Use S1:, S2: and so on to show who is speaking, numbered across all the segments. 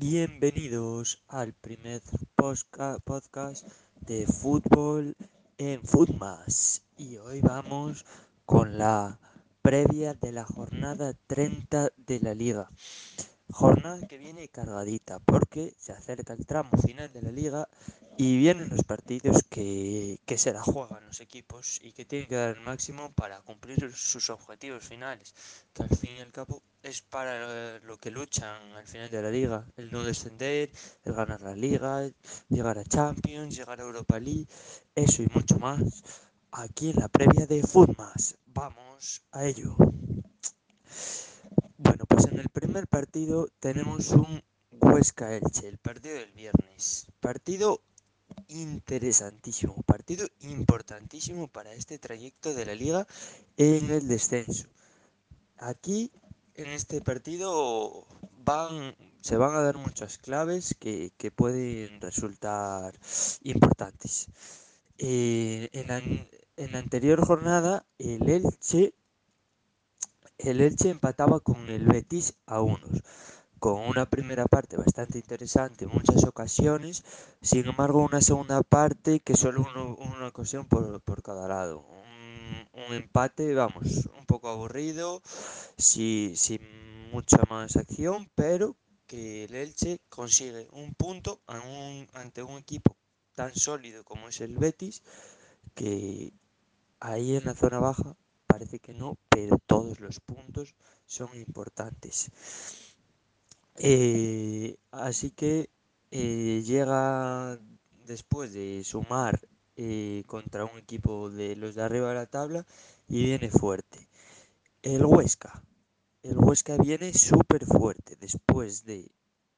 S1: Bienvenidos al primer podcast de fútbol en Futmas. Y hoy vamos con la previa de la jornada 30 de la liga. Jornada que viene cargadita porque se acerca el tramo final de la liga y vienen los partidos que, se la juegan los equipos y que tienen que dar el máximo para cumplir sus objetivos finales, que al fin y al cabo es para lo que luchan al final de la liga, el no descender, el ganar la liga, llegar a Champions, llegar a Europa League, eso y mucho más, aquí en la previa de Futmas. Vamos a ello. Bueno, pues en el primer partido tenemos un Huesca Elche, el partido del viernes. Partido interesantísimo, partido importantísimo para este trayecto de la liga en el descenso. Aquí en este partido van, se van a dar muchas claves que, pueden resultar importantes. Eh, en, la, en la anterior jornada el Elche el Elche empataba con el Betis a unos, con una primera parte bastante interesante en muchas ocasiones, sin embargo una segunda parte que solo una ocasión por, cada lado. Un, empate, vamos, un poco aburrido, sin mucha más acción, pero que el Elche consigue un punto ante un equipo tan sólido como es el Betis, que ahí en la zona baja parece que no, pero todos los puntos son importantes. Eh, así que eh, llega después de sumar eh, contra un equipo de los de arriba de la tabla y viene fuerte. El Huesca. El Huesca viene súper fuerte después de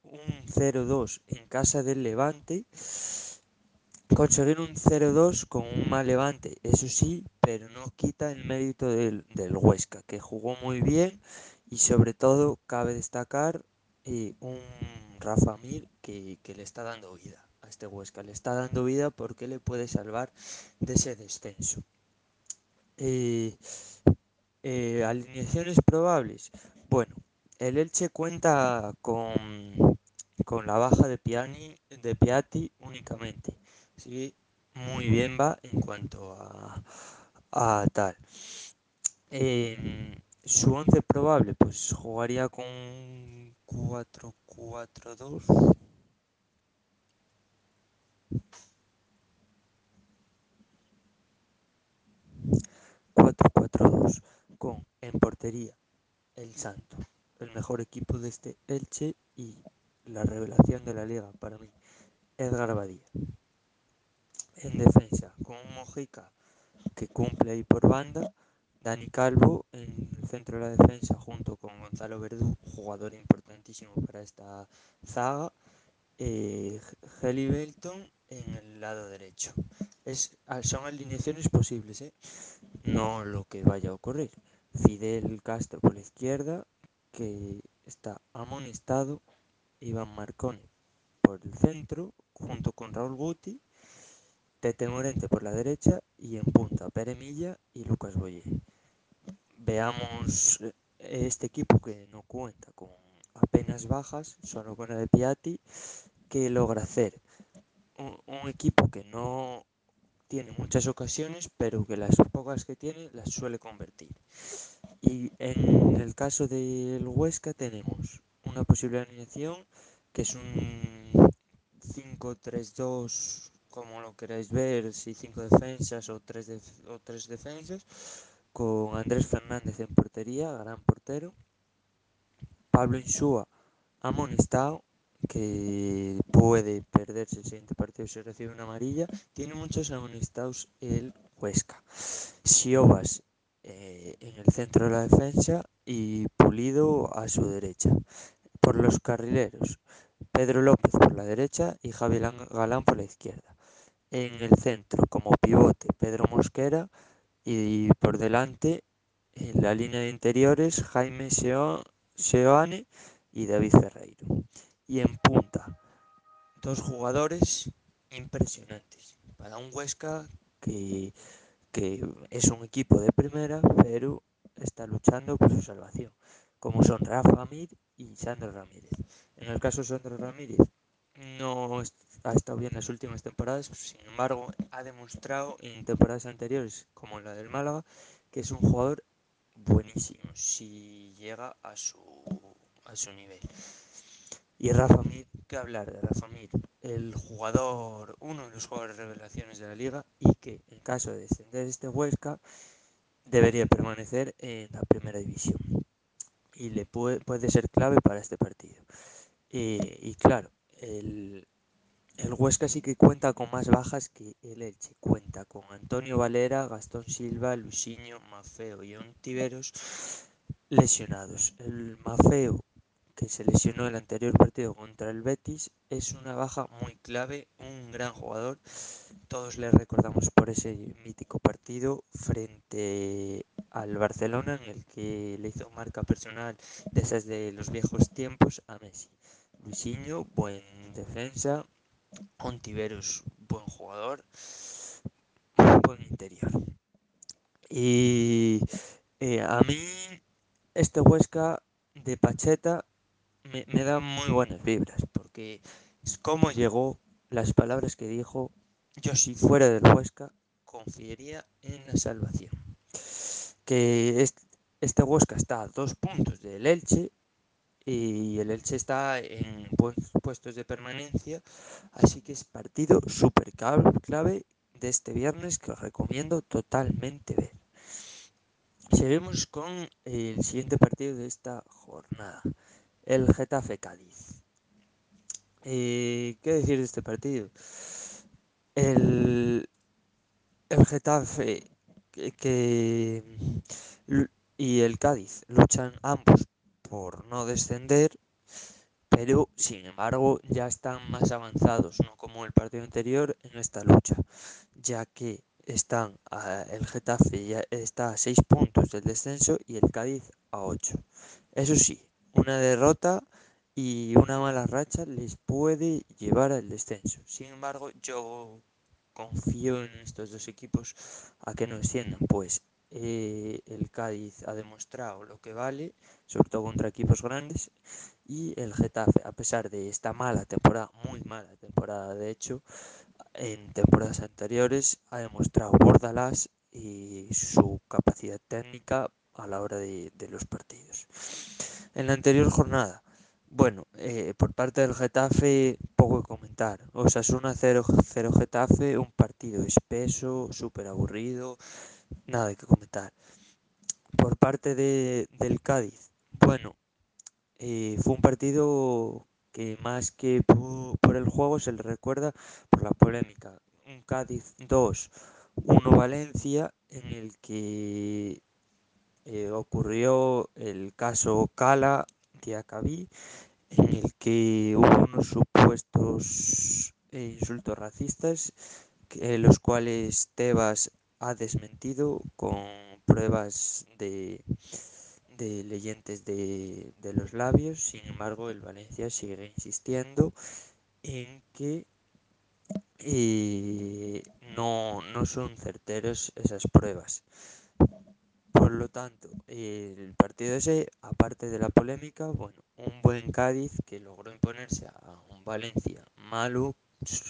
S1: un 0-2 en casa del Levante conseguir un 0-2 con un mal levante, eso sí, pero no quita el mérito del, Huesca, que jugó muy bien y sobre todo cabe destacar eh, un Rafa Mir que, le está dando vida a este Huesca, le está dando vida porque le puede salvar de ese descenso. Eh, eh, alineaciones probables. Bueno, el Elche cuenta con, con la baja de, Piani, de Piatti únicamente. Sí, muy bien va en cuanto a, tal. Su once probable, pues jugaría con 4-4-2. 4-4-2 con en portería el Santo, el mejor equipo de este Elche y la revelación de la liga para mí, Edgar Badía en defensa, con un Mojica que cumple ahí por banda, Dani Calvo en centro de la defensa junto con Gonzalo Verdú, jugador importantísimo para esta zaga, eh, Heli Belton en el lado derecho. Es, ah, son alineaciones posibles, ¿eh? no lo que vaya a ocurrir. Fidel Castro por la izquierda, que está amonestado, Iván Marconi por el centro, junto con Raúl Guti Tete Morente por la derecha y en punta Pere Milla y Lucas Boye. Veamos eh, este equipo que no cuenta con apenas bajas, solo con la de Piatti, que logra hacer un, equipo que no tiene muchas ocasiones, pero que las pocas que tiene las suele convertir. Y en el caso del Huesca tenemos una posible alineación que es un 5-3-2 como lo queráis ver, si cinco defensas o tres, o tres defensas, con Andrés Fernández en portería, gran portero, Pablo Insúa amonestado, que puede perderse el siguiente partido si recibe una amarilla, tiene muchos amonestados el Huesca. Siobas eh, en el centro de la defensa y Pulido a su derecha. Por los carrileros, Pedro López por la derecha y Javier Galán por la izquierda en el centro como pivote Pedro Mosquera y por delante en la línea de interiores Jaime Seoane y David Ferreiro. Y en punta, dos jugadores impresionantes para un Huesca que, que es un equipo de primera, pero está luchando por su salvación, como son Rafa Mir y Sandro Ramírez. En el caso de Sandro Ramírez, no ha estado bien las últimas temporadas, sin embargo, ha demostrado en temporadas anteriores, como la del Málaga, que es un jugador buenísimo si llega a su, a su nivel. Y Rafa Mir, ¿qué hablar de Rafa Mir? El jugador, uno de los jugadores revelaciones de la liga y que en caso de descender este Huesca debería permanecer en la primera división y le puede, puede ser clave para este partido. Eh, y claro, el, el Huesca sí que cuenta con más bajas que el Elche. Cuenta con Antonio Valera, Gastón Silva, Luciño, Mafeo y Ontiveros lesionados. El Mafeo, que se lesionó el anterior partido contra el Betis, es una baja muy clave, un gran jugador. Todos le recordamos por ese mítico partido frente al Barcelona en el que le hizo marca personal de esas de los viejos tiempos a Messi. Luciño, buen defensa, Ontiveros, buen jugador, buen interior. Y eh, a mí este Huesca de Pacheta me, me, da muy buenas vibras, porque es como llegó, las palabras que dijo, yo si fuera del Huesca confiaría en la salvación. Que este, este Huesca está a dos puntos del Elche y el Elche está en puestos de permanencia, así que es partido súper clave de este viernes que os recomiendo totalmente ver. Seguimos con el siguiente partido de esta jornada, el Getafe Cádiz. Eh, ¿Qué decir de este partido? El, el Getafe que, que, y el Cádiz luchan ambos por no descender, pero sin embargo ya están más avanzados, no como el partido anterior en esta lucha, ya que están a, el Getafe ya está a 6 puntos del descenso y el Cádiz a 8. Eso sí, una derrota y una mala racha les puede llevar al descenso. Sin embargo, yo confío en estos dos equipos a que no desciendan, pues eh, el Cádiz ha demostrado lo que vale, sobre todo contra equipos grandes, y el Getafe, a pesar de esta mala temporada, muy mala temporada de hecho, en temporadas anteriores ha demostrado Bordalas y su capacidad técnica a la hora de, de los partidos. En la anterior jornada, bueno, eh, por parte del Getafe, poco que comentar. Osasuna 0-0 Getafe, un partido espeso, súper aburrido, nada que comentar. Por parte de, del Cádiz, bueno, eh, fue un partido que más que por, el juego se le recuerda por la polémica. Un Cádiz 2, 1 Valencia, en el que eh, ocurrió el caso Cala Diacabí, en el que hubo unos supuestos eh, insultos racistas, que, los cuales Tebas ha desmentido con pruebas de, de leyentes de, de, los labios. Sin embargo, el Valencia sigue insistiendo en que eh, no, no son certeros esas pruebas. Por lo tanto, el partido ese, aparte de la polémica, bueno, un buen Cádiz que logró imponerse a un Valencia malo,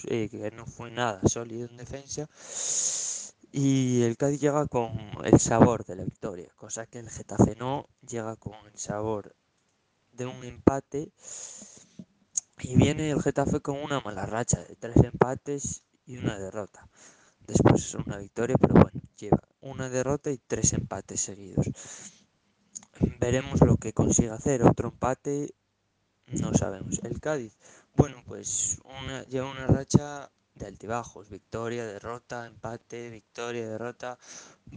S1: eh, que no fue nada sólido en defensa, y el Cádiz llega con el sabor de la victoria, cosa que el Getafe no llega con el sabor de un empate. Y viene el Getafe con una mala racha de tres empates y una derrota. Después es una victoria, pero bueno, lleva una derrota y tres empates seguidos. Veremos lo que consigue hacer. Otro empate, no sabemos. El Cádiz, bueno, pues una, lleva una racha de altibajos. Victoria, derrota, empate, victoria, derrota.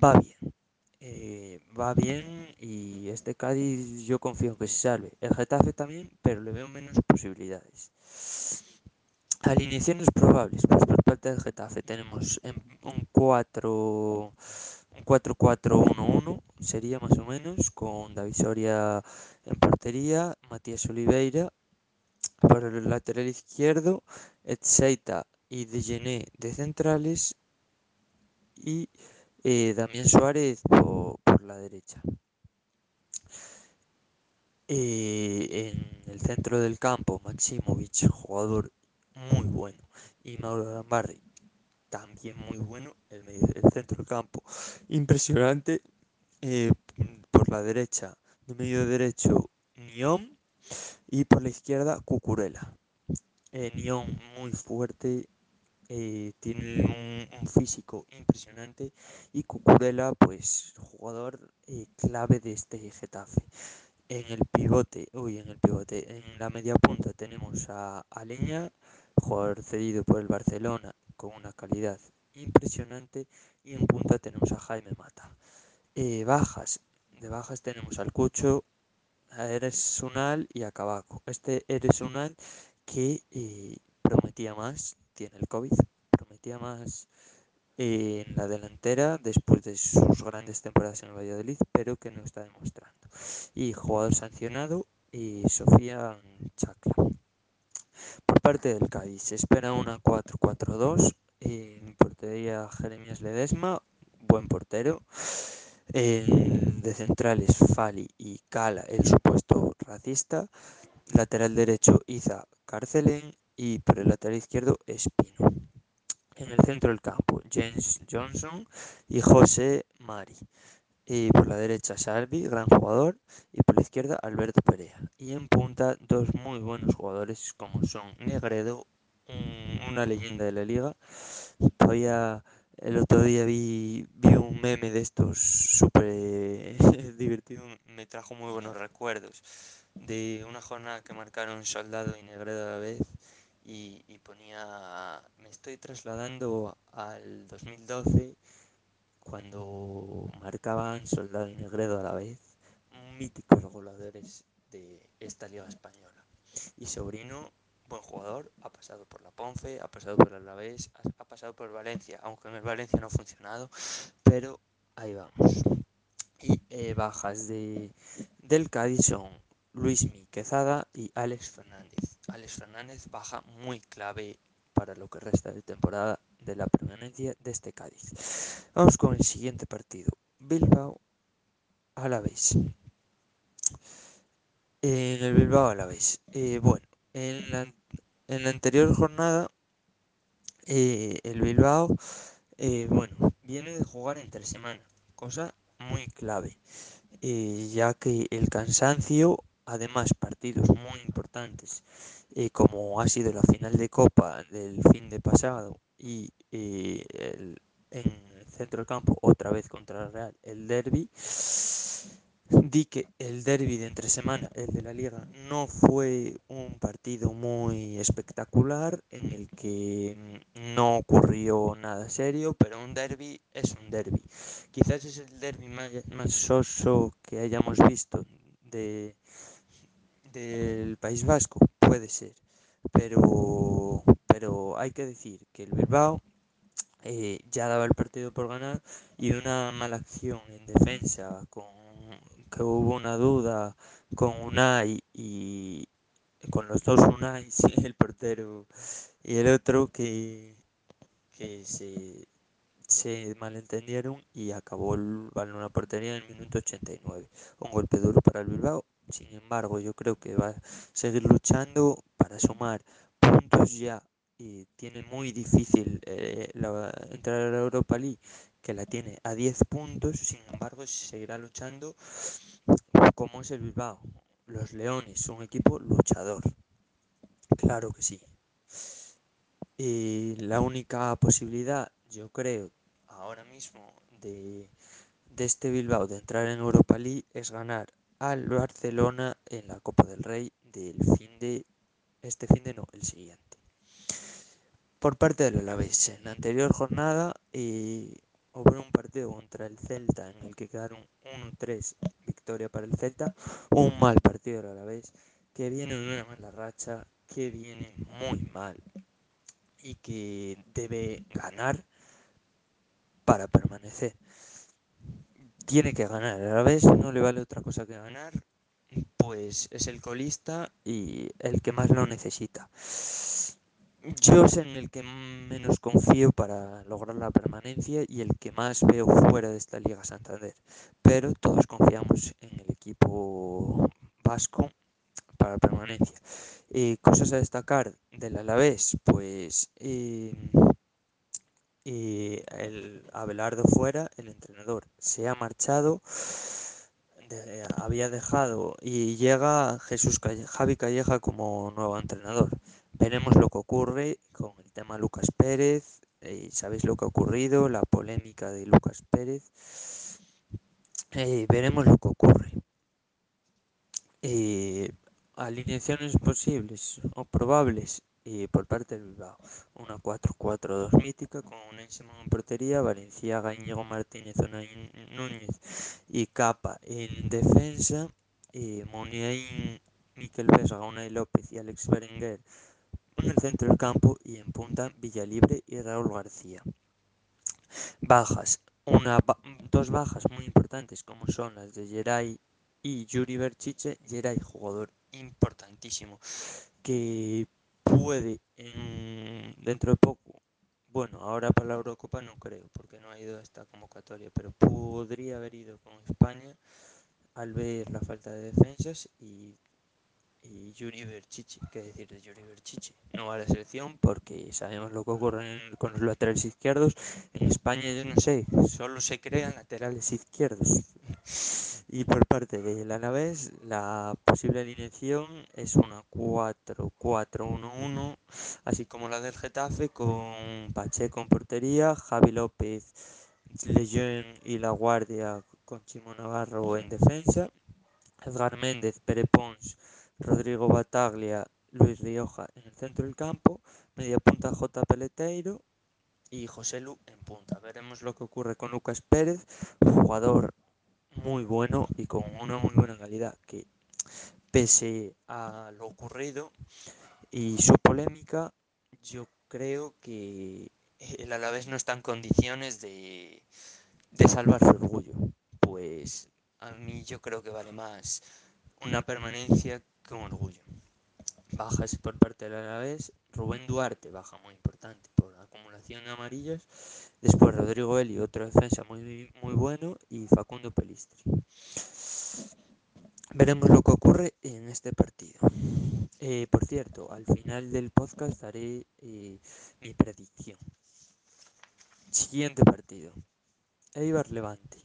S1: Va bien. Eh, va bien y este Cádiz yo confío que se salve. El Getafe también, pero le veo menos posibilidades. Alineaciones probables, pues por parte del Getafe tenemos un 4 un 4-4-1-1 sería más o menos con David Soria en portería, Matías Oliveira por el lateral izquierdo, Etseita y Degené de centrales y eh, Damián Suárez por, la derecha. Eh, en el centro del campo, Maximovic, jugador muy bueno. Y Mauro Lambarri, también muy bueno. El, centro del campo, impresionante. Eh, por la derecha, de medio derecho, Niom. Y por la izquierda, Cucurella. Eh, Niom muy fuerte, eh, tiene un, un, físico impresionante y Cucurella pues jugador eh, clave de este Getafe. En el pivote uy en el pivote en la media punta tenemos a Aleña jugador cedido por el Barcelona con una calidad impresionante y en punta tenemos a Jaime Mata. Eh, bajas de bajas tenemos al Cucho a Eres Unal y a Cabaco. Este Eres Unal que eh, prometía más tiene el COVID, prometía más en la delantera después de sus grandes temporadas en el Valladolid, pero que no está demostrando. Y jugador sancionado, y Sofía Chacla. Por parte del Cádiz, se espera una 4-4-2. En portería Jeremías Ledesma, buen portero. De centrales Fali y Cala, el supuesto racista. Lateral derecho Iza Carcelen y por el lateral izquierdo Espino. En el centro del campo, James Johnson y José Mari. Y por la derecha, Salvi, gran jugador. Y por la izquierda, Alberto Perea. Y en punta, dos muy buenos jugadores como son Negredo, un, una leyenda de la liga. Todavía el otro día vi, vi un meme de estos súper divertido, me trajo muy buenos recuerdos de una jornada que marcaron Soldado y Negredo a la vez y, y, ponía, me estoy trasladando al 2012 cuando marcaban Soldado y Negredo a la vez, míticos goleadores de esta liga española. Y Sobrino, buen jugador, ha pasado por la Ponce, ha pasado por el Alavés, ha, pasado por Valencia, aunque en el Valencia no ha funcionado, pero ahí vamos. Y eh, bajas de, del Cádiz son Luis Miquezada y Alex Fernández. Alex Fernández baja muy clave para lo que resta de temporada de la permanencia de este Cádiz. Vamos con el siguiente partido. Bilbao a la vez. En el Bilbao a la vez. Eh, bueno, en la, en la, anterior jornada, eh, el Bilbao, eh, bueno, viene de jugar entre semana, cosa muy clave, eh, ya que el cansancio, además partidos muy importantes, eh, como ha sido la final de Copa del fin de pasado y eh, el, en el centro del campo otra vez contra el Real, el derby, di que el derby de entre semana, el de la liga, no fue un partido muy espectacular en el que no ocurrió nada serio, pero un derby es un derby. Quizás es el derby más, más soso que hayamos visto de, del País Vasco, puede ser, pero, pero hay que decir que el Bilbao eh, ya daba el partido por ganar y una mala acción en defensa con que hubo una duda con Unai y con los dos Unai, el portero y el otro que, que se, se malentendieron y acabó el balón portería en el minuto 89. Un golpe duro para el Bilbao. Sin embargo, yo creo que va a seguir luchando para sumar puntos ya y tiene muy difícil eh, la, entrar a la Europa League que la tiene a 10 puntos, sin embargo seguirá luchando como es el Bilbao. Los Leones, un equipo luchador. Claro que sí. Y la única posibilidad, yo creo, ahora mismo de, de este Bilbao de entrar en Europa League es ganar al Barcelona en la Copa del Rey del fin de este fin de no, el siguiente. Por parte del Alavés, en la anterior jornada eh, hubo un partido contra el Celta en el que quedaron 1-3 victoria para el Celta, un mal partido del Alavés que viene de una mala racha, que viene muy mal y que debe ganar para permanecer. Tiene que ganar, a la vez no le vale otra cosa que ganar, pues es el colista y el que más lo necesita. Yo es en el que menos confío para lograr la permanencia y el que más veo fuera de esta Liga Santander. Pero todos confiamos en el equipo vasco para permanencia. Eh, cosas a destacar del Alavés, pues eh, eh, el Abelardo fuera, el entrenador, se ha marchado, había dejado y llega Jesús Javi Calleja como nuevo entrenador. Veremos lo que ocurre con el tema Lucas Pérez, sabéis lo que ha ocurrido, la polémica de Lucas Pérez. veremos lo que ocurre. alineaciones posibles o probables por parte del Bilbao. Una 4-4-2 mítica con un en portería, Valenciaga, Íñigo Martínez, Núñez y Capa en defensa, eh, Moniain, Miquel Vesga, Unai López y Alex Berenguer en el centro del campo y en punta Villalibre y Raúl García. Bajas. Una, dos bajas muy importantes como son las de Geray y Yuri Berchiche. Geray, jugador importantísimo que puede dentro de poco, bueno, ahora para la Eurocopa no creo, porque no ha ido a esta convocatoria, pero podría haber ido con España al ver la falta de defensas y, y Yuri Berchichi, ¿qué decir de Yuri Berchichi? No va a la selección porque sabemos lo que ocurre con los laterales izquierdos. En España yo no sé, solo se crean laterales izquierdos. Y por parte del Alavés, la posible alineación es una 4-4-1-1, así como la del Getafe, con Pacheco en portería, Javi López, Lejeune y La Guardia con Chimo Navarro en defensa, Edgar Méndez, Pere Pons, Rodrigo Bataglia, Luis Rioja en el centro del campo, media punta J. Peleteiro y José Lu en punta. Veremos lo que ocurre con Lucas Pérez, jugador muy bueno y con una muy buena calidad que pese a lo ocurrido y su polémica yo creo que el Alavés no está en condiciones de, de salvar su orgullo. Pues a mí yo creo que vale más una permanencia que un orgullo. Bajas por parte del Alavés Rubén Duarte baja muy importante por acumulación de amarillas Después Rodrigo Eli, otro defensa muy, muy bueno, y Facundo Pelistri. Veremos lo que ocurre en este partido. Eh, por cierto, al final del podcast haré eh, mi predicción. Siguiente partido. Eibar Levante.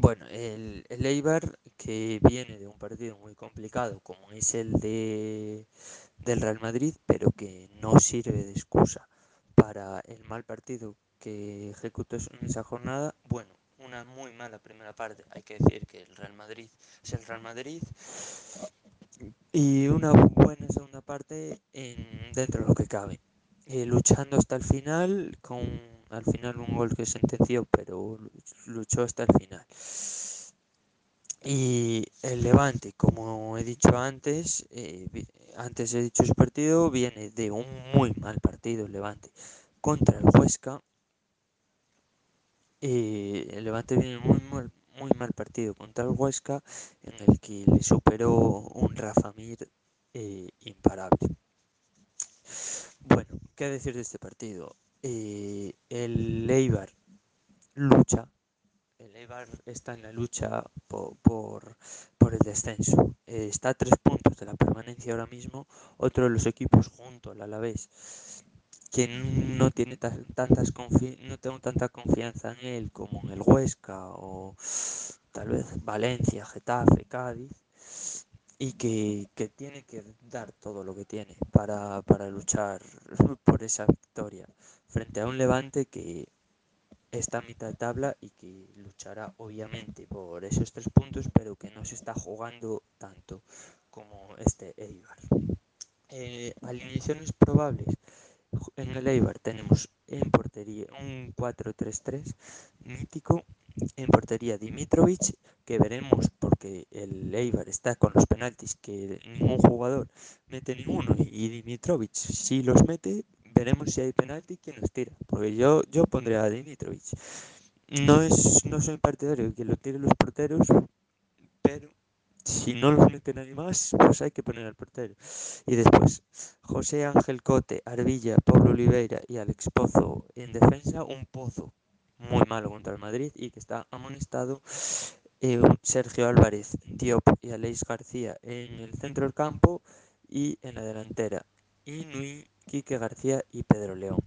S1: Bueno, el, el Eibar que viene de un partido muy complicado como es el de del Real Madrid, pero que no sirve de excusa para el mal partido que ejecutó en esa jornada. Bueno, una muy mala primera parte, hay que decir que el Real Madrid es el Real Madrid. Y una buena segunda parte en, dentro de lo que cabe. Eh, luchando hasta el final, con al final un gol que sentenció, pero luchó hasta el final. Y el Levante, como he dicho antes, eh, antes he dicho su partido, viene de un muy mal partido el Levante contra el Huesca. Eh, el Levante viene muy mal, muy mal partido contra el Huesca, en el que le superó un Rafa Mir eh, imparable. Bueno, ¿qué decir de este partido? Eh, el Eibar lucha, el Eibar está en la lucha por, por, el descenso. Eh, está a tres puntos de la permanencia ahora mismo. Otro de los equipos junto al Alavés que no tiene tantas no tengo tanta confianza en él como en el Huesca o tal vez Valencia, Getafe, Cádiz y que, que tiene que dar todo lo que tiene para, para luchar por esa victoria frente a un Levante que está a mitad de tabla y que luchará obviamente por esos tres puntos, pero que no se está jugando tanto como este Eibar. Eh, alineaciones probables. En el Eibar tenemos en portería un 4-3-3 mítico. En portería Dimitrovic, que veremos porque el Eibar está con los penaltis que ningún jugador mete ninguno y Dimitrovic si los mete veremos si hay penalti quién los tira. Porque yo, yo pondría a Dimitrovic. No, es, no soy partidario de que lo tiren los porteros, pero si no los mete nadie más, pues hay que poner al portero. Y después, José Ángel Cote, Arvilla, Pablo Oliveira y Alex Pozo en defensa. Un Pozo muy malo contra el Madrid y que está amonestado. eh, Sergio Álvarez, Diop y Aleix García en el centro del campo y en la delantera Inui, Quique García y Pedro León.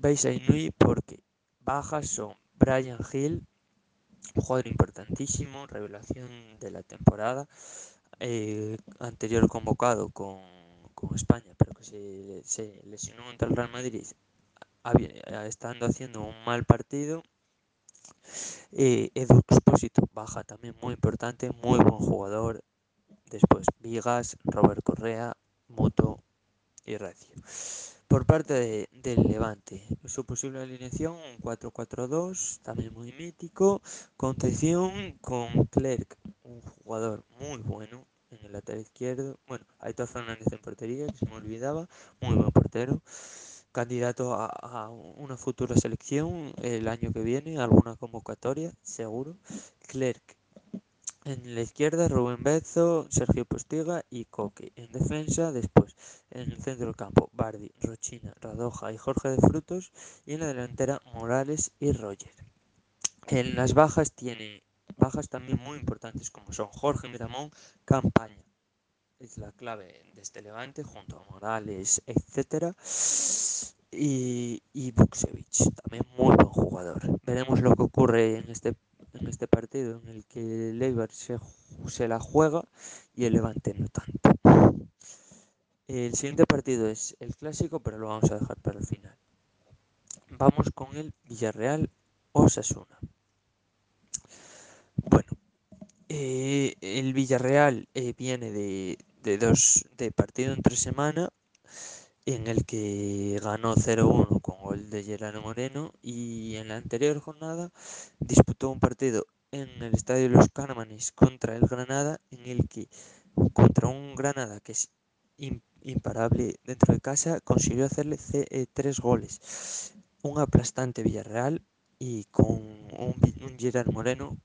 S1: Veis a Inui porque bajas son Brian Hill, jugador importantísimo, revelación de la temporada, eh, anterior convocado con, con, España, pero que se, se lesionó contra el Real Madrid, estando haciendo un mal partido. Eh, Edu Expósito baja también muy importante, muy buen jugador. Después Vigas, Robert Correa, Moto y Recio. Por parte de, del Levante, su posible alineación, un 4-4-2, también muy mítico. Concepción con Clerc, un jugador muy bueno en el lateral izquierdo. Bueno, Aitor Fernández en portería, que se me olvidaba, muy buen portero. Candidato a, a una futura selección el año que viene, alguna convocatoria, seguro. Clerc en la izquierda, Rubén Bezo, Sergio Postiga y Coque. En defensa, después, en el centro del campo, Bardi, Rochina, Radoja y Jorge de Frutos. Y en la delantera, Morales y Roger. En las bajas tiene bajas también muy importantes como son Jorge Miramón, Campaña. Es la clave de este levante junto a Morales, etcétera. Y, y Buksevich, también muy buen jugador. Veremos lo que ocurre en este en este partido en el que el Eibar se, se, la juega y el Levante no tanto. El siguiente partido es el clásico, pero lo vamos a dejar para el final. Vamos con el Villarreal Osasuna. Bueno, eh, el Villarreal eh, viene de, de, dos de partido entre semana en el que ganó 0-1 con gol de Gerardo Moreno y en la anterior jornada disputó un partido en el estadio de los Cármenes contra el Granada en el que contra un Granada que es imparable dentro de casa consiguió hacerle eh, tres goles. Un aplastante Villarreal y con un, un Gerard Moreno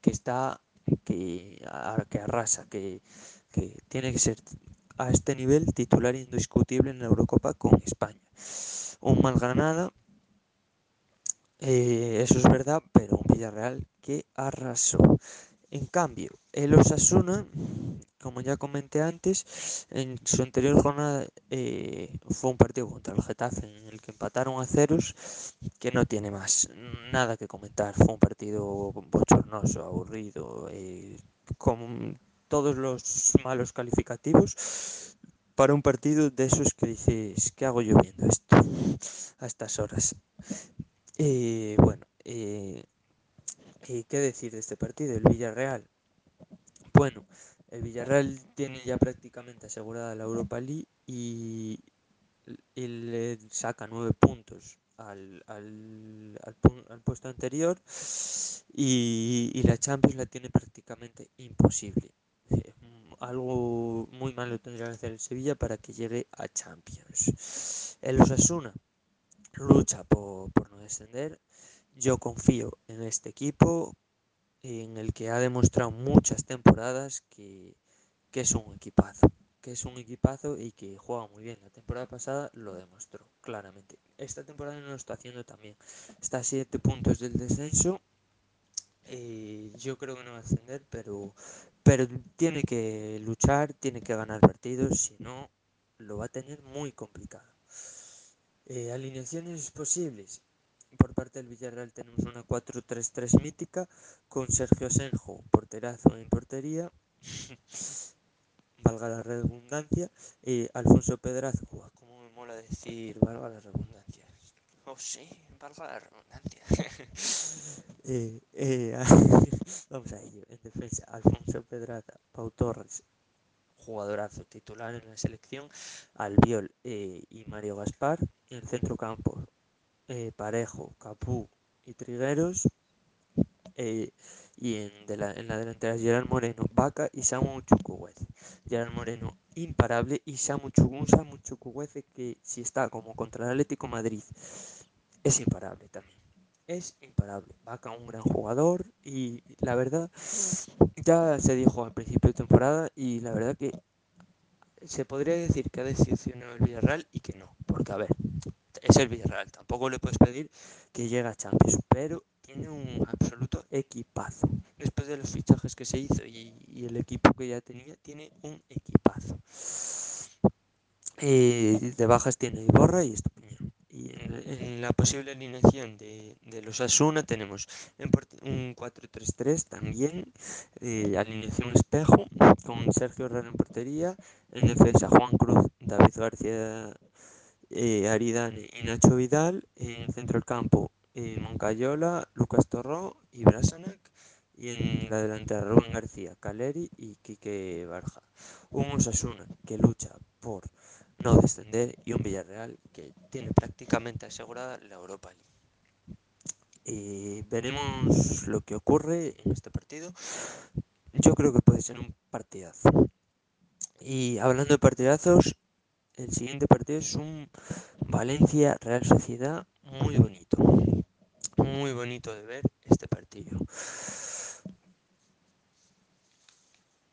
S1: que está que, que arrasa que, que tiene que ser a este nivel titular indiscutible en la Eurocopa con España. Un mal Granada, eh, eso es verdad, pero un Villarreal que arrasó. En cambio, el Osasuna, como ya comenté antes, en su anterior jornada eh, fue un partido contra el Getafe en el que empataron a ceros, que no tiene más nada que comentar. Fue un partido bochornoso, aburrido, eh, todos los malos calificativos para un partido de esos que dices, ¿qué hago yo viendo esto a estas horas? Eh, bueno, eh, ¿qué decir de este partido? El Villarreal. Bueno, el Villarreal tiene ya prácticamente asegurada la Europa League y, y le saca nueve puntos al, al, al, al puesto anterior y, y, la Champions la tiene prácticamente imposible. Algo muy malo tendría que hacer el Sevilla para que llegue a Champions. El Osasuna lucha por, no descender. Yo confío en este equipo, en el que ha demostrado muchas temporadas que, que es un equipazo que es un equipazo y que juega muy bien. La temporada pasada lo demostró claramente. Esta temporada no lo está haciendo también. Está a 7 puntos del descenso. Eh, yo creo que no va a ascender, pero, pero tiene que luchar, tiene que ganar partidos, si no, lo va a tener muy complicado. Eh, alineaciones posibles. Por parte del Villarreal tenemos una 4-3-3 mítica con Sergio Senjo, porterazo en portería. valga la redundancia, eh, Alfonso Pedrazo, como me mola decir, valga la redundancia. Oh, sí, valga la redundancia. eh, eh, vamos a ello. En defensa, Alfonso Pedraza, Pau Torres, jugadorazo titular en la selección, Albiol eh, y Mario Gaspar. En el centro campo, eh, Parejo, Capú y Trigueros. Y en, de la, en la delantera Gerard Moreno, Vaca y Samu Chukwueze. Gerard Moreno imparable y Samu, un Samu Chukwueze que si está como contra el Atlético Madrid es imparable también. Es imparable. Vaca un gran jugador y la verdad ya se dijo al principio de temporada y la verdad que se podría decir que ha decepcionado el Villarreal y que no, porque a ver, es el Villarreal, tampoco le puedes pedir que llegue a Champions, pero tiene un absoluto equipazo. Después de los fichajes que se hizo y, el equipo que ya tenía, tiene un equipazo. Eh, de bajas tiene Iborra y Estupiñán. Y en, la posible alineación de, los Asuna tenemos un 4-3-3 también, eh, alineación espejo, con Sergio Herrera en portería, en defensa Juan Cruz, David García eh, Aridane y Nacho Vidal, en centro del campo eh, Moncayola, Lucas Torró y Brasanac, y en la delantera Rubén García, Caleri y Quique Barja. Un Osasuna que lucha por no descender y un Villarreal que tiene prácticamente asegurada la Europa League. Eh, veremos lo que ocurre en este partido. Yo creo que puede ser un partidazo. Y hablando de partidazos, el siguiente partido es un Valencia Real Sociedad muy bonito. Muy bonito de ver este partido.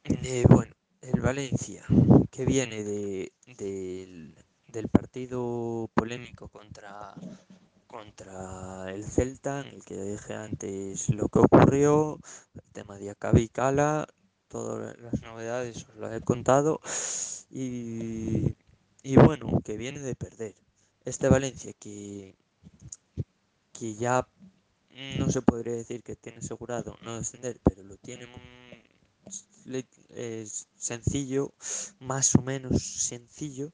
S1: Eh, bueno, el Valencia, que viene de, del, partido polémico contra, contra el Celta, en el que dije antes lo que ocurrió, el tema de Acabi Cala, todas las novedades os las he contado. Y, y bueno, que viene de perder. Este Valencia que, que ya no se podría decir que tiene asegurado no descender, pero lo tiene es sencillo, más o menos sencillo.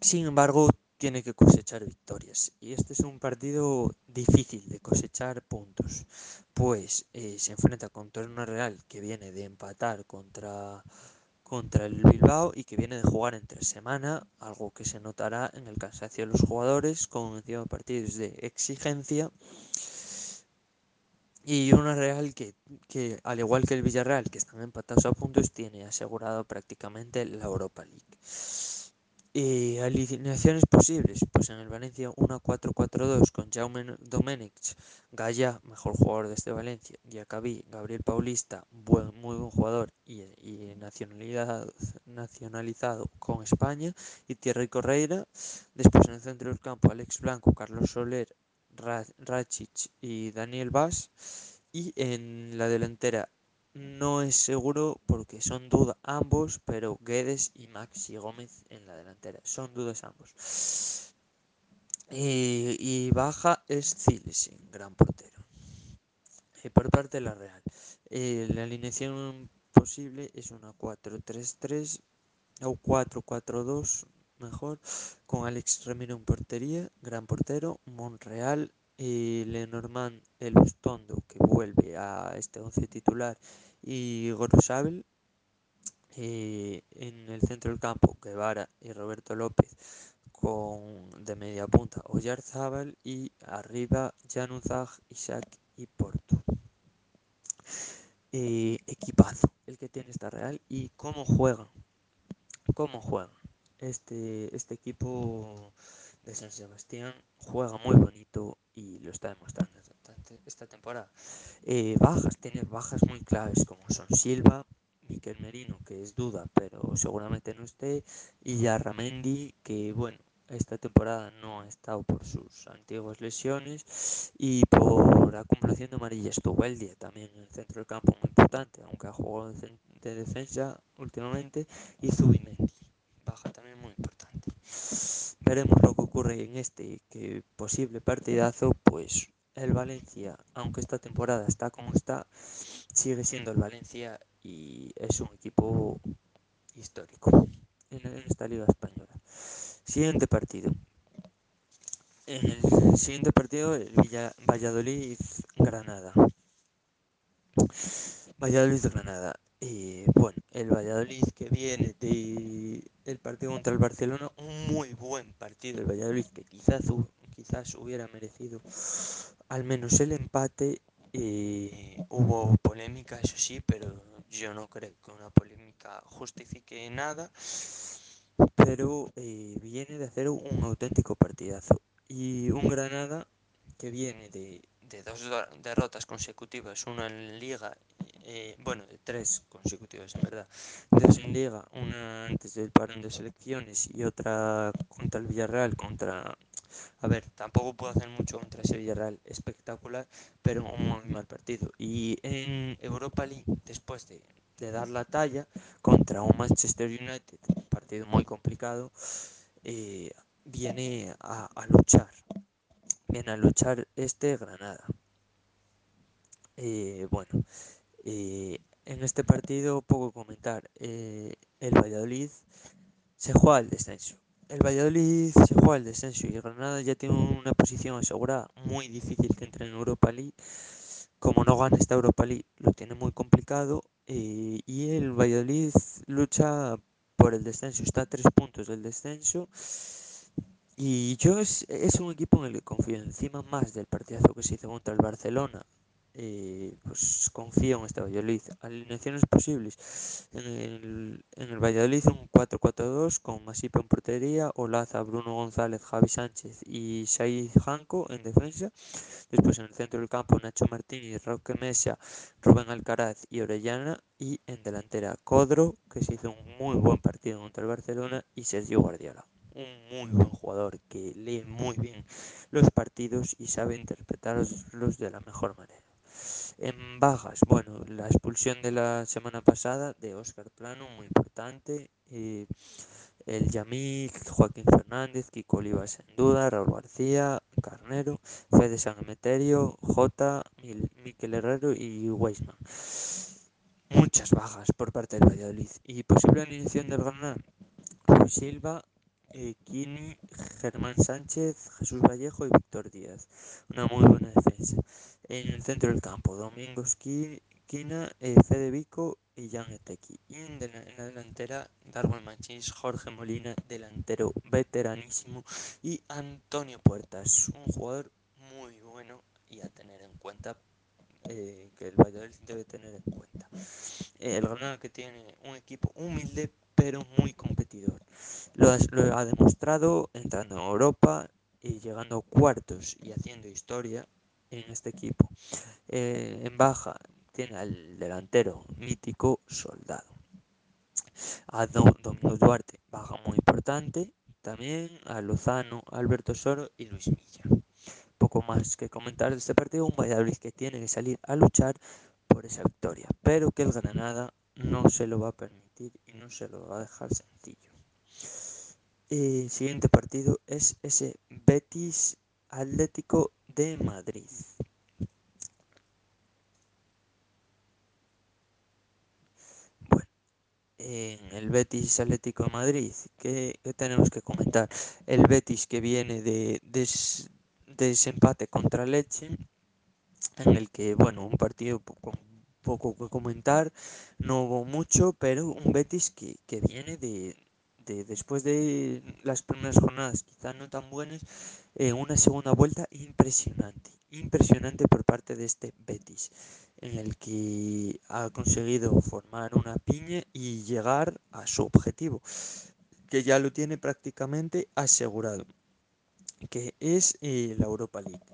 S1: Sin embargo, tiene que cosechar victorias. Y este es un partido difícil de cosechar puntos. Pues eh, se enfrenta contra una Real que viene de empatar contra, contra el Bilbao y que viene de jugar entre semana, algo que se notará en el cansancio de los jugadores con encima partidos de exigencia y una Real que, que, al igual que el Villarreal, que están empatados a puntos, tiene asegurado prácticamente la Europa League. Y alineaciones posibles, pues en el Valencia 1-4-4-2 con Jaume Domenech, Gaya, mejor jugador de este Valencia, Diacabí, Gabriel Paulista, buen, muy buen jugador y, y nacionalidad, nacionalizado con España, y Thierry Correira. Después en el centro del campo Alex Blanco, Carlos Soler, Rachic y Daniel Vaz. Y en la delantera no es seguro porque son dudas ambos, pero Guedes y Maxi Gómez en la delantera. Son dudas ambos. Y, baja es Zilesen, gran portero. Eh, por parte de la Real. Eh, la alineación posible es una 4-3-3 o 4-4-2 mejor, con Alex Remiro en portería, gran portero, Monreal, y Lenormand El Bustondo, que vuelve a este once titular, y Gorosabel. Eh, en el centro del campo, Guevara y Roberto López con de media punta Oyarzábal y arriba Januzaj, Isaac y Porto. Eh, equipazo el que tiene esta Real y cómo juegan. Cómo juegan. Este, este equipo de San Sebastián juega muy bonito y lo está demostrando esta temporada. Eh, bajas, tiene bajas muy claves como son Silva, Miquel Merino, que es duda, pero seguramente no esté, y Yarramendi, que bueno, esta temporada no ha estado por sus antiguas lesiones y por acumulación de amarillas. Estuvo el día también en el centro del campo muy importante, aunque ha jugado de defensa últimamente, y Zubimendi, baja también muy importante. Veremos lo que ocurre en este que posible partidazo, pues el Valencia, aunque esta temporada está como está, sigue siendo el Valencia y es un equipo histórico en esta liga española. Siguiente partido. El siguiente partido, el Villa Valladolid-Granada. Valladolid-Granada. Eh, bueno, el Valladolid que viene de el partido contra el Barcelona, un muy buen partido el Valladolid que quizás, quizás hubiera merecido al menos el empate. Eh, hubo polémica, eso sí, pero yo no creo que una polémica justifique nada. Pero eh, viene de hacer un auténtico partidazo. Y un Granada que viene de, de dos derrotas consecutivas, una en Liga eh, bueno, de tres consecutivas en verdad, dos en Liga, una antes del parón de selecciones y otra contra el Villarreal, contra A ver, tampoco puedo hacer mucho contra ese Villarreal espectacular, pero un muy mal partido. Y en Europa League, después de, dar la talla contra un Manchester United, un partido muy complicado, eh, viene a, luchar. Viene a luchar este Granada. Eh, bueno, eh, en este partido poco comentar. El Valladolid se juega al descenso. El Valladolid se juega al descenso y Granada ya tiene una posición asegurada muy difícil que entre en Europa League. Como no gana esta Europa League, lo tiene muy complicado. Eh, y el Valladolid lucha por el descenso, está a tres puntos del descenso. Y yo es, es un equipo en el que confío encima más del partidazo que se hizo contra el Barcelona eh, pues confío en este Valladolid. Alineaciones posibles. En el, en el Valladolid un 4-4-2 con Masipa en portería, Olaza, Bruno González, Javi Sánchez y Said Janco en defensa. Después en el centro del campo Nacho Martínez, Roque Mesa, Rubén Alcaraz y Orellana. Y en delantera Codro, que se hizo un muy buen partido contra el Barcelona, y Sergio Guardiola un muy buen jugador que lee muy bien los partidos y sabe interpretarlos de la mejor manera. En bajas, bueno, la expulsión de la semana pasada de Oscar Plano, muy importante. Eh, el Yamil, Joaquín Fernández, Kiko Olivas en duda, Raúl García, Carnero, Fede San Emeterio, J, Miquel Herrero y Weisman. Muchas bajas por parte del Valladolid. Y posible alineación del Granada. Luis Silva, eh, Kini, Germán Sánchez, Jesús Vallejo y Víctor Díaz. Una muy buena defensa. En el centro del campo, Domingos Quina, eh, Fede Vico y Jan Etequi. Y en, la, delantera, Darwin Machís, Jorge Molina, delantero veteranísimo, y Antonio Puertas, un jugador muy bueno y a tener en cuenta eh, que el Valladolid debe tener en cuenta. Eh, el Granada que tiene un equipo humilde pero muy competidor. Lo lo ha, demostrado entrando en Europa y llegando a cuartos y haciendo historia en este equipo. Eh, en baja tiene al delantero mítico Soldado. A Don, Domingo Duarte, baja muy importante. También a Lozano, Alberto Soro y Luis Milla. Poco más que comentar de este partido. Un Valladolid que tiene que salir a luchar por esa victoria, pero que el Granada no se lo va a permitir y no se lo va a dejar sencillo. El eh, siguiente partido es ese Betis Atlético de Madrid. Bueno, en el Betis Atlético de Madrid, ¿qué, ¿qué, tenemos que comentar? El Betis que viene de, de, contra Leche, en el que, bueno, un partido poco que comentar, no hubo mucho, pero un Betis que, que viene de, de, después de las primeras jornadas quizás no tan buenas, eh, una segunda vuelta impresionante, impresionante por parte de este Betis, en el que ha conseguido formar una piña y llegar a su objetivo, que ya lo tiene prácticamente asegurado, que es eh, la Europa League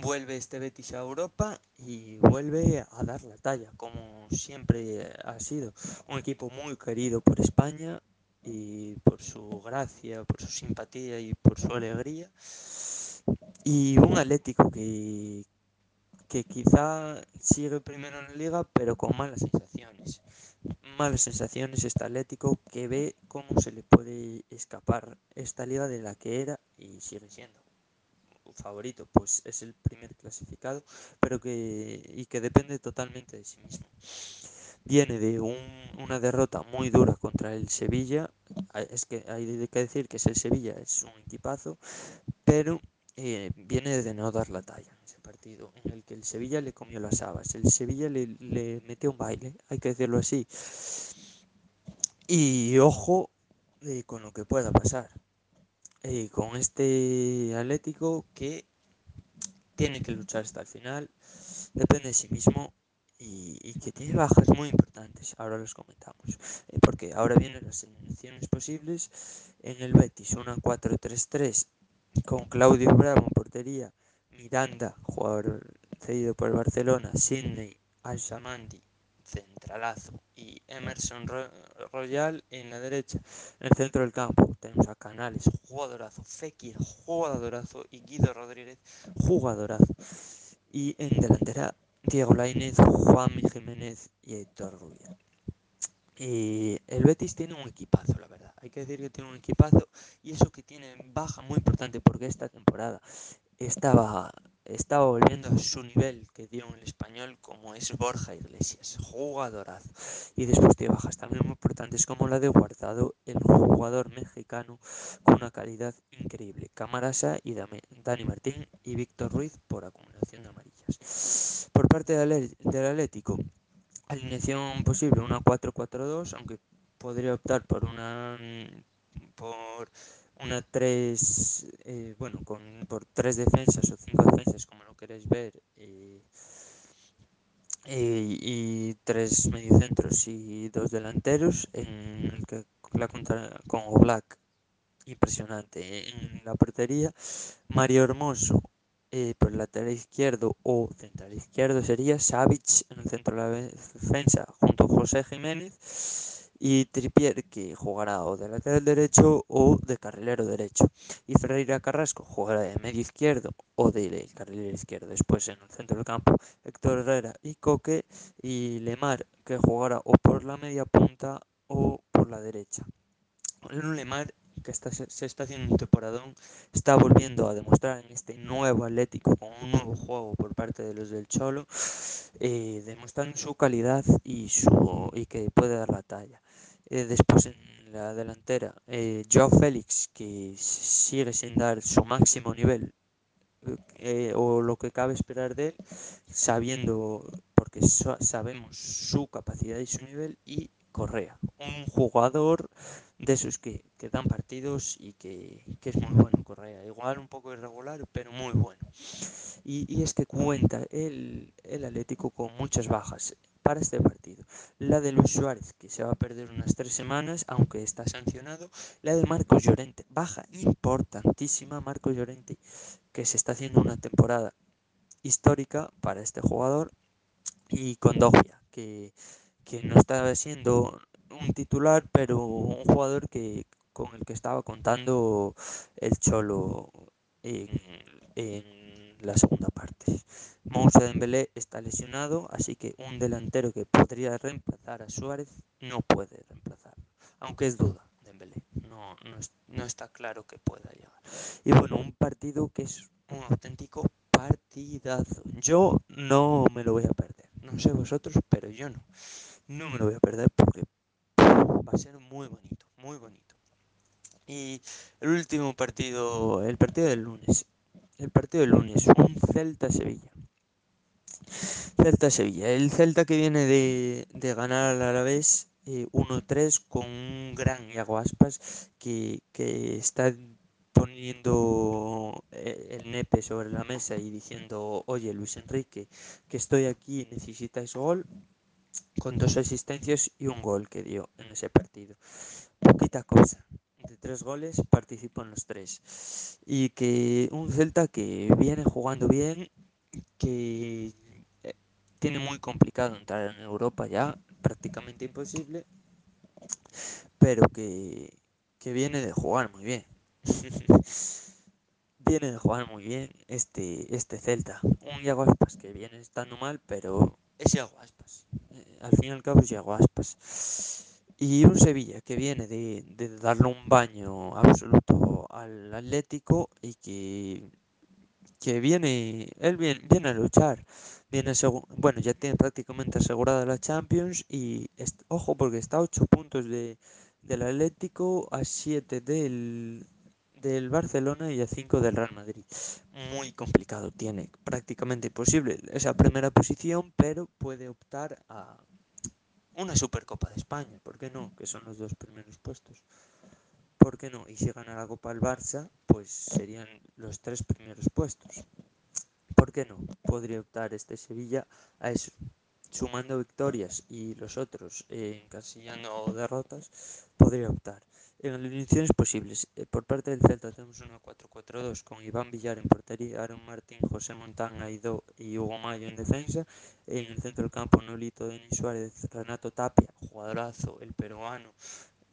S1: vuelve este Betis a Europa y vuelve a dar la talla, como siempre ha sido. Un equipo muy querido por España y por su gracia, por su simpatía y por su alegría. Y un Atlético que, que quizá sigue primero en la liga, pero con malas sensaciones. Malas sensaciones este Atlético que ve cómo se le puede escapar esta liga de la que era y sigue siendo favorito, pues es el primer clasificado, pero que y que depende totalmente de sí mismo. Viene de un, una derrota muy dura contra el Sevilla, es que hay que decir que es el Sevilla, es un equipazo, pero eh, viene de no dar la talla en ese partido, en el que el Sevilla le comió las habas, el Sevilla le, le metió un baile, hay que decirlo así. Y ojo eh, con lo que pueda pasar, eh, con este Atlético que tiene que luchar hasta el final, depende de sí mismo y, que tiene bajas muy importantes. Ahora los comentamos, eh, porque ahora vienen las eliminaciones posibles en el Betis, una 4-3-3 con Claudio Bravo en portería, Miranda, jugador cedido por el Barcelona, Sidney, Alshamandi, centralazo. Y Emerson Royal en la derecha. En el centro del campo tenemos a Canales, jugadorazo. Fekir, jugadorazo. Y Guido Rodríguez, jugadorazo. Y en delantera, Diego Lainez, Juan Jiménez y Héctor Rubio. Y el Betis tiene un equipazo, la verdad. Hay que decir que tiene un equipazo y eso que tiene baja muy importante porque esta temporada estaba, estaba volviendo a su nivel que dio en el español como es Borja Iglesias, jugadorazo. Y después tiene bajas también muy importantes como la de Guardado, el jugador mexicano con una calidad increíble. Camarasa y Dani Martín y Víctor Ruiz por acumulación de amarillas. Por parte del Atlético, alineación posible una 4-4-2, aunque podría optar por una por una 3 eh, bueno con por tres defensas o cinco defensas como lo queréis ver y tres mediocentros y dos delanteros en el que la contra con Black impresionante en la portería. Mario Hermoso eh, por el lateral izquierdo o central izquierdo sería Savic en el centro de la defensa junto a José Jiménez y Tripier que jugará o de lateral derecho o de carrilero derecho. Y Ferreira Carrasco jugará de medio izquierdo o de carrilero izquierdo. Después en el centro del campo Héctor Herrera y Coque y Lemar que jugará o por la media punta o por la derecha. Lemar que se está haciendo un temporadón, está volviendo a demostrar en este nuevo Atlético con un nuevo juego por parte de los del Cholo, eh, demostrando su calidad y, su, y que puede dar la talla. Eh, después en la delantera, eh, Joe Félix, que sigue sin dar su máximo nivel, eh, o lo que cabe esperar de él, sabiendo, porque sabemos su capacidad y su nivel, y Correa, un jugador de esos que, que dan partidos y que, que, es muy bueno Correa, igual un poco irregular, pero muy bueno. Y, y es que cuenta el, el Atlético con muchas bajas para este partido. La de Luis Suárez, que se va a perder unas tres semanas, aunque está sancionado. La de Marcos Llorente, baja importantísima Marcos Llorente, que se está haciendo una temporada histórica para este jugador. Y con Dogia, que que no estaba siendo un titular, pero un jugador que con el que estaba contando el Cholo en, en la segunda parte. Moussa Dembélé está lesionado, así que un delantero que podría reemplazar a Suárez no puede reemplazarlo, aunque es duda Dembélé, no, no, no está claro que pueda llegar. Y bueno, un partido que es un auténtico partidazo. Yo no me lo voy a perder, no sé vosotros, pero yo no no me lo voy a perder porque va a ser muy bonito, muy bonito. Y el último partido, el partido del lunes, el partido del lunes, un Celta-Sevilla. Celta-Sevilla, el Celta que viene de, de ganar al Alavés eh, 1-3 con un gran Iago Aspas que, que está poniendo eh, el nepe sobre la mesa y diciendo, oye Luis Enrique, que estoy aquí, necesitáis gol, con dos asistencias y un gol que dio en ese partido. Poquita cosa. De tres goles participó en los tres. Y que un Celta que viene jugando bien, que eh, tiene muy complicado entrar en Europa ya, prácticamente imposible, pero que, que viene de jugar muy bien. viene de jugar muy bien este, este Celta. Un Iago que viene estando mal, pero es Iago eh, al fin y al cabo es Iago Y un Sevilla que viene de, de, darle un baño absoluto al Atlético y que, que viene, él viene, viene a luchar. Viene bueno, ya tiene prácticamente asegurada la Champions y ojo porque está a 8 puntos de, del Atlético, a 7 del, del Barcelona y a 5 del Real Madrid. Muy complicado, tiene prácticamente imposible esa primera posición, pero puede optar a una Supercopa de España, ¿por qué no? Que son los dos primeros puestos. ¿Por qué no? Y si gana la Copa el Barça, pues serían los tres primeros puestos. ¿Por qué no? Podría optar este Sevilla a eso. Sumando victorias y los otros eh, encasillando derrotas, podría optar. En alineaciones posibles, eh, por parte del Celta tenemos una 4-4-2 con Iván Villar en portería, Aaron Martín, José Montán, Aidó y Hugo Mayo en defensa. En el centro del campo, Nolito, Denis Suárez, Renato Tapia, jugadorazo, el peruano,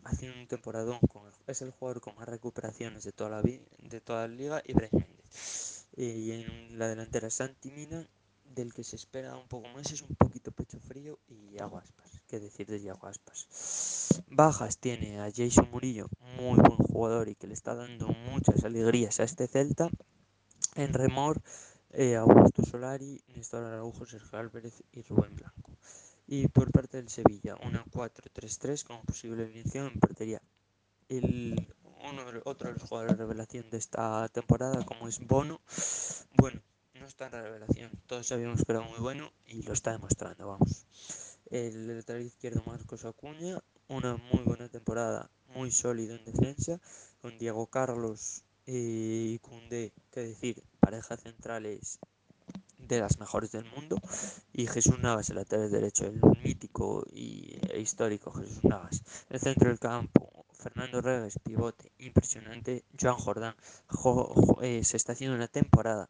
S1: haciendo un temporadón. Con el, es el jugador con más recuperaciones de toda la, de toda la liga y Brais Méndez. Eh, y en la delantera, Santi Mina, del que se espera un poco más, es un poquito pecho frío y Aguaspas. ¿Qué decir de Yago Aspas? Bajas tiene a Jason Murillo, muy buen jugador y que le está dando muchas alegrías a este Celta. En remor, eh, Augusto Solari, Néstor Araujo, Sergio Álvarez y Rubén Blanco. Y por parte del Sevilla, una 4-3-3 como posible alineación en portería. El, uno, otro de los jugadores de revelación de esta temporada, como es Bono, bueno, la revelación, todos sabíamos que era muy bueno y lo está demostrando, vamos. El lateral izquierdo Marcos Acuña, una muy buena temporada, muy sólido en defensa, con Diego Carlos y Cundé, que decir, pareja centrales de las mejores del mundo, y Jesús Navas, el lateral derecho, el mítico y e histórico Jesús Navas. El centro del campo, Fernando Regues, pivote, impresionante. Joan Jordán, jo, jo, eh, se está haciendo una temporada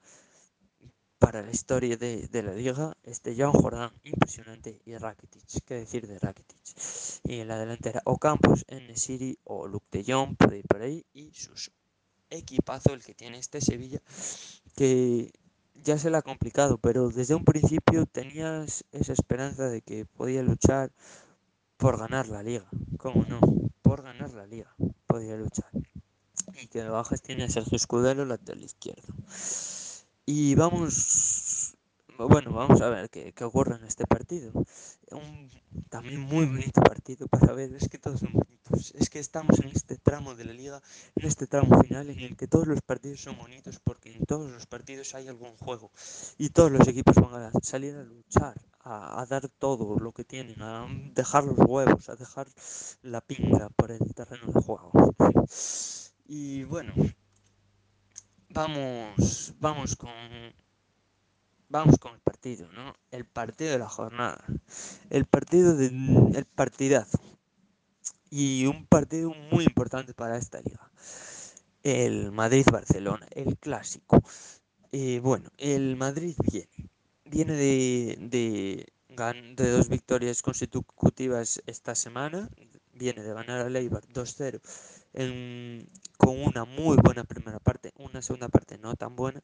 S1: para la historia de, de la liga, este John Jordan, impresionante, y Rakitic, qué decir de Rakitic. Y en la delantera, o Campos, Nesiri o Luke de Jong, por ahí, por ahí, y sus equipazo el que tiene este Sevilla, que ya se le ha complicado, pero desde un principio tenías esa esperanza de que podía luchar por ganar la liga, ¿cómo no? Por ganar la liga, podía luchar. Y que de bajas tiene a Sergio Escudero, lateral izquierdo. Y vamos, bueno, vamos a ver qué, qué ocurre en este partido. Un también muy bonito partido para ver, es que todos son bonitos. Es que estamos en este tramo de la liga, en este tramo final en el que todos los partidos son bonitos porque en todos los partidos hay algún juego y todos los equipos van a salir a luchar, a, a dar todo lo que tienen, a dejar los huevos, a dejar la pinga por el terreno de juego. Y bueno, vamos, vamos con, vamos con el partido, ¿no? El partido de la jornada, el partido de, el partidazo y un partido muy importante para esta liga, el Madrid-Barcelona, el clásico. Eh, bueno, el Madrid viene, viene de, de, de dos victorias consecutivas esta semana, viene de ganar a Leibar 2-0 con una muy buena primera parte, una segunda parte no tan buena,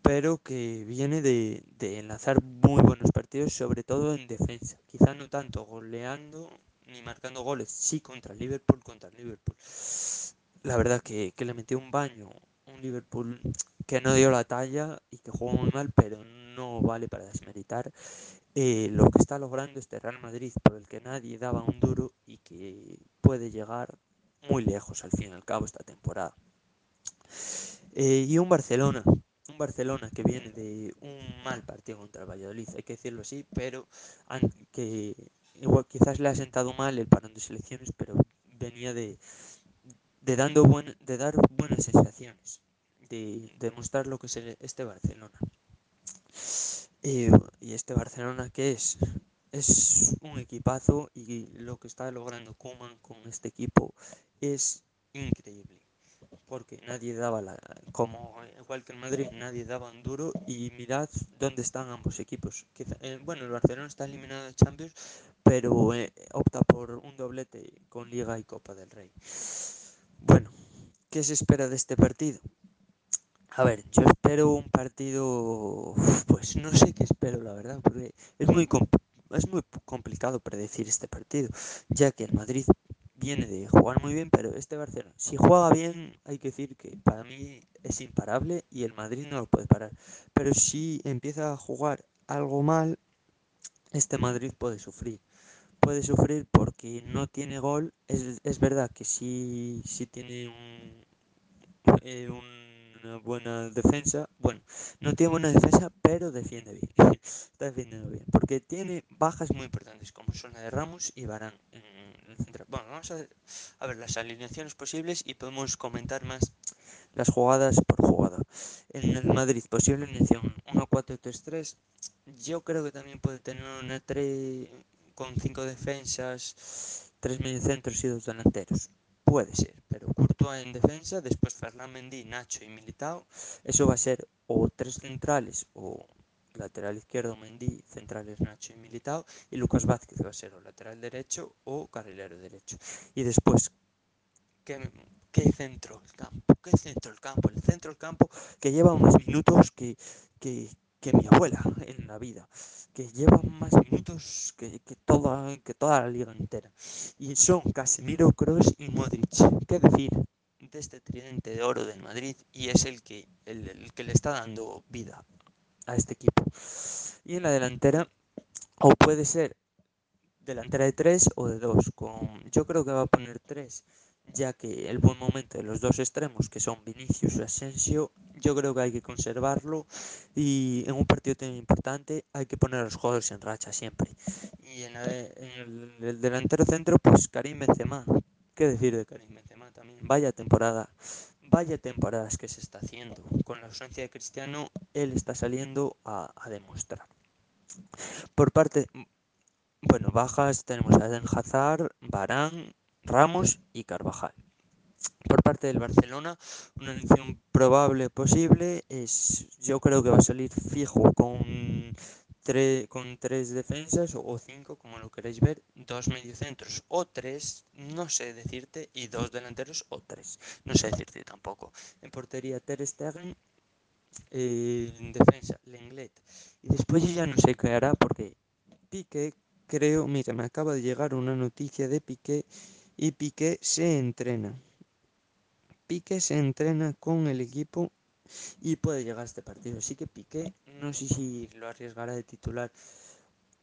S1: pero que viene de, de, enlazar muy buenos partidos, sobre todo en defensa. Quizá no tanto goleando ni marcando goles, sí contra Liverpool, contra Liverpool. La verdad que, que le metió un baño, un Liverpool que no dio la talla y que jugó muy mal, pero no vale para desmeritar eh, lo que está logrando este Real Madrid, por el que nadie daba un duro y que puede llegar muy lejos al fin y al cabo esta temporada. Eh, y un Barcelona, un Barcelona que viene de un mal partido contra el Valladolid, hay que decirlo así, pero que igual quizás le ha sentado mal el parón de selecciones, pero venía de, de, dando buen, de dar buenas sensaciones, de, de mostrar lo que es este Barcelona. Eh, y este Barcelona que es es un equipazo y lo que está logrando Kuman con este equipo es increíble porque nadie daba la como igual que en Madrid nadie daba un duro y mirad dónde están ambos equipos. Eh, bueno el Barcelona está eliminado de Champions pero eh, opta por un doblete con Liga y Copa del Rey. Bueno qué se espera de este partido a ver, yo espero un partido, pues no sé qué espero, la verdad, porque es muy, es muy complicado predecir este partido, ya que el Madrid viene de jugar muy bien, pero este Barcelona, si juega bien, hay que decir que para mí es imparable y el Madrid no lo puede parar. Pero si empieza a jugar algo mal, este Madrid puede sufrir. Puede sufrir porque no tiene gol. Es, es verdad que sí, sí tiene un, eh, un una buena defensa. Bueno, no tiene buena defensa, pero defiende bien. Está defendiendo bien. Porque tiene bajas muy importantes, como son la de Ramos y Barán en el central. Bueno, vamos a ver, a ver las alineaciones posibles y podemos comentar más las jugadas por jugada. En el Madrid, posible alineación 1-4-3-3. Yo creo que también puede tener una 3 con 5 defensas, 3 mediocentros y 2 delanteros puede ser, pero Courtois en defensa, después Ferland Mendy, Nacho y Militao, eso va a ser o tres centrales o lateral izquierdo Mendy, centrales Nacho y Militao y Lucas Vázquez va a ser o lateral derecho o carrilero derecho. Y después, ¿qué, qué centro el campo? ¿Qué centro el campo? El centro del campo que lleva más minutos que, que, que mi abuela en la vida, que lleva más minutos que, que, toda, que toda la liga entera. Y son Casemiro, Kroos y Modric. ¿Qué decir de este tridente de oro del Madrid? Y es el que, el, el que le está dando vida a este equipo. Y en la delantera, o puede ser delantera de 3 o de 2. Con, yo creo que va a poner 3 ya que el buen momento de los dos extremos, que son Vinicius y Asensio, yo creo que hay que conservarlo y en un partido tan importante hay que poner a los jugadores en racha siempre. Y en, el, el, delantero centro, pues Karim Benzema. ¿Qué decir de Karim Benzema también? Vaya temporada, vaya temporadas que se está haciendo. Con la ausencia de Cristiano, él está saliendo a, a demostrar. Por parte, bueno, bajas tenemos a Eden Hazard, Barán, Ramos y Carvajal. Por parte del Barcelona, una elección probable posible es, yo creo que va a salir fijo con, tre, con tres defensas o cinco, como lo queréis ver, dos mediocentros o tres, no sé decirte, y dos delanteros o tres, no sé decirte tampoco. En portería Ter Stegen, eh, en defensa Lenglet, y después ya no sé qué hará porque Piqué, creo, mira, me acaba de llegar una noticia de Piqué y Piqué se entrena. Piqué se entrena con el equipo y puede llegar a este partido. Así que Piqué no sé si lo arriesgará de titular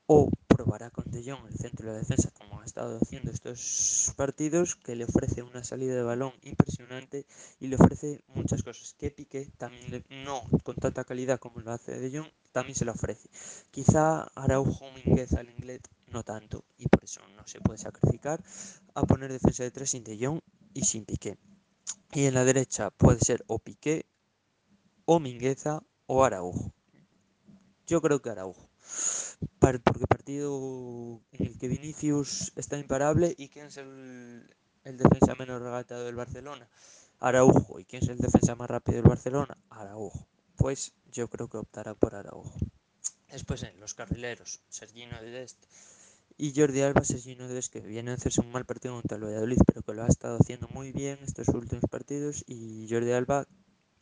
S1: o probará con De Jong el centro de la defensa como ha estado haciendo estos partidos que le ofrece una salida de balón impresionante y le ofrece muchas cosas que Piqué también no con tanta calidad como lo hace De Jong también se lo ofrece quizá Araujo Minguez al inglés no tanto y por eso no se puede sacrificar a poner defensa de tres sin De Jong y sin Piqué. Y en la derecha puede ser o Piqué o Mingueza o Araujo. Yo creo que Araujo. Porque partido en el que Vinicius está imparable y quién es el, defensa menos regatado del Barcelona, Araujo, y quién es el defensa más rápido del Barcelona, Araujo. Pues yo creo que optará por Araujo. Después en los carrileros, Sergino Dest y Jordi Alba, Sergino Dest, que viene a hacerse un mal partido contra el Valladolid, pero que lo ha estado haciendo muy bien estos últimos partidos, y Jordi Alba,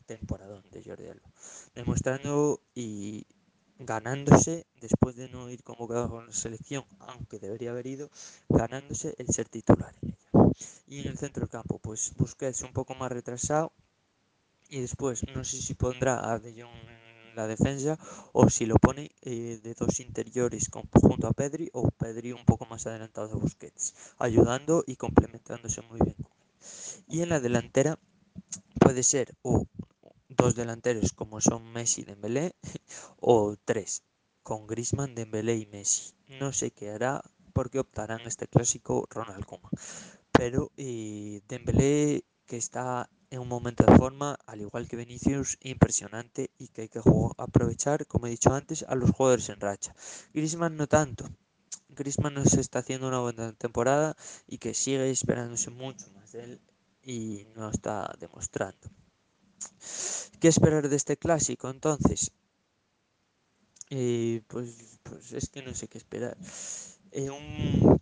S1: temporadón de Jordi Alba, demostrando y ganándose, después de no ir convocado con la selección, aunque debería haber ido, ganándose el ser titular en ella. Y en el centro del campo, pues Busquets un poco más retrasado y después no sé si pondrá a De Jong la defensa o si lo pone eh, de dos interiores junto a Pedri o Pedri un poco más adelantado de Busquets, ayudando y complementándose muy bien. Y en la delantera puede ser o dos delanteros como son Messi y Dembélé o tres con Griezmann, Dembélé y Messi. No sé qué hará porque optarán este clásico Ronald Koeman. Pero eh, Dembélé que está en un momento de forma, al igual que Vinicius, impresionante y que hay que aprovechar, como he dicho antes, a los jugadores en racha. Griezmann no tanto. Griezmann nos está haciendo una buena temporada y que sigue esperándose mucho más de él y no está demostrando. ¿Qué esperar de este clásico entonces? Eh, pues, pues, es que no sé qué esperar. Eh, un,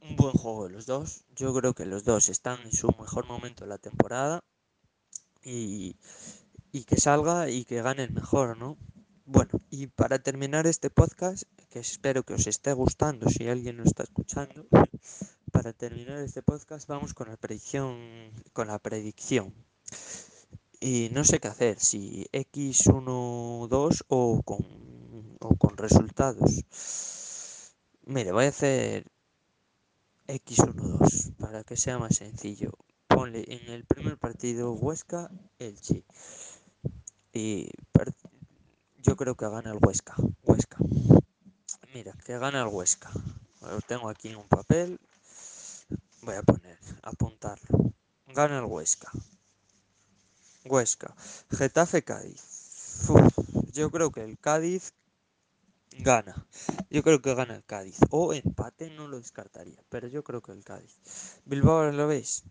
S1: un, buen juego de los dos. Yo creo que los dos están en su mejor momento de la temporada. Y, y que salga y que gane el mejor, ¿no? Bueno, y para terminar este podcast, que espero que os esté gustando si alguien lo está escuchando, para terminar este podcast vamos con la predicción, con la predicción y no sé qué hacer, si X1, 2 o con, o con resultados. Mire, voy a hacer X1, 2 para que sea más sencillo. Ponle en el primer partido Huesca, Elche. Y yo creo que gana el Huesca. Huesca. Mira, que gana el Huesca. Lo tengo aquí en un papel. Voy a poner, apuntarlo. Gana el Huesca. Huesca. Getafe Cádiz. Yo creo que el Cádiz gana. Yo creo que gana el Cádiz. O empate no lo descartaría. Pero yo creo que el Cádiz. Bilbao lo veis.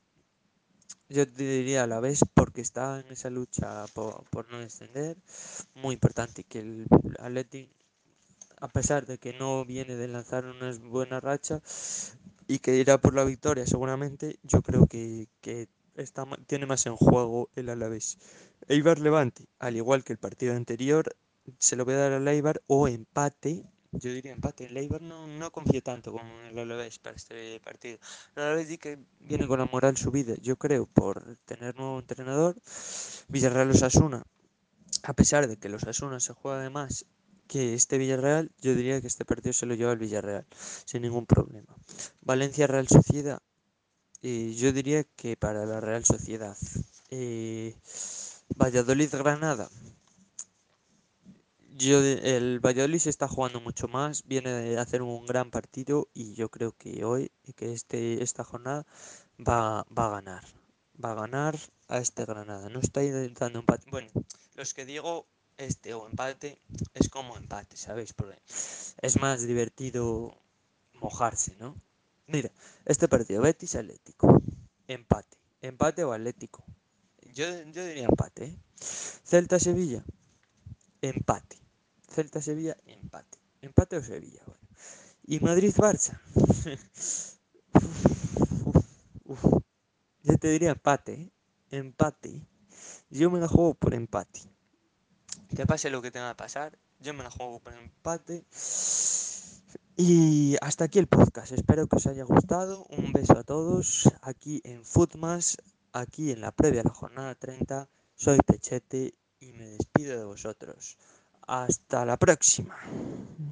S1: Yo te diría a la vez porque está en esa lucha por, no descender. Muy importante que el Atleti, a pesar de que no viene de lanzar una buena racha y que irá por la victoria seguramente, yo creo que, que está, tiene más en juego el Alavés. Eibar Levante, al igual que el partido anterior, se lo voy a dar al Eibar o empate yo diría empate. El no, no confío tanto como el Alavés para este partido. El Alavés di que viene con la moral subida, yo creo, por tener nuevo entrenador. Villarreal Osasuna, a pesar de que los Osasuna se juega de más que este Villarreal, yo diría que este partido se lo lleva el Villarreal, sin ningún problema. Valencia Real Sociedad, eh, yo diría que para la Real Sociedad. Eh, Valladolid Granada, yo, el Valladolid se está jugando mucho más, viene de hacer un gran partido y yo creo que hoy, que este, esta jornada va, a ganar. Va a ganar a este Granada. No está intentando empate. Bueno, los que digo este o empate es como empate, ¿sabéis? Porque es más divertido mojarse, ¿no? Mira, este partido, Betis Atlético. Empate. Empate o Atlético. Yo, yo diría empate, ¿eh? Celta Sevilla. Empate. Celta Sevilla, empate. Empate o Sevilla, bueno. Y Madrid-Barça. Yo te diría empate, ¿eh? empate. Yo me la juego por empate. Que pase lo que tenga que pasar, yo me la juego por empate. Y hasta aquí el podcast. Espero que os haya gustado. Un beso a todos aquí en Footmas, aquí en la previa de la jornada 30. Soy Pechete y me despido de vosotros. Hasta la próxima.